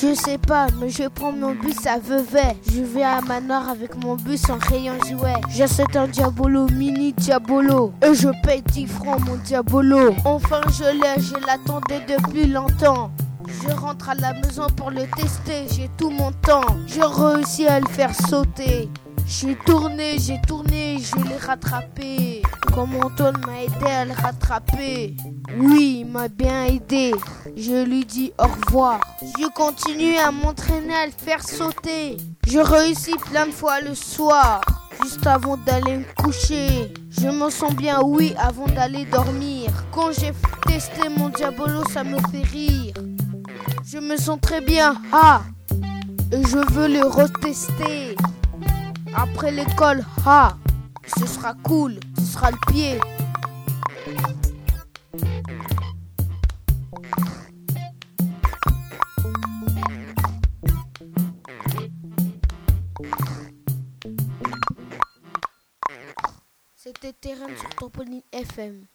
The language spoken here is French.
Je sais pas, mais je prends mon bus à Vevey. Je vais à Manoir avec mon bus en rayon jouet. J'achète un Diabolo mini Diabolo. Et je paye 10 francs mon Diabolo. Enfin je l'ai, je l'attendais depuis longtemps. Je rentre à la maison pour le tester, j'ai tout mon temps. J'ai réussi à le faire sauter. J'ai tourné, j'ai tourné, je l'ai rattrapé. Comme Antoine m'a aidé à le rattraper. Oui, il m'a bien aidé. Je lui dis au revoir. Je continue à m'entraîner à le faire sauter. Je réussis plein de fois le soir. Juste avant d'aller me coucher. Je me sens bien, oui, avant d'aller dormir. Quand j'ai testé mon diabolo, ça me fait rire. Je me sens très bien. Ah Et je veux le retester. Après l'école, ah Ce sera cool. Ce sera le pied. C'était Terrain sur Trampoline FM.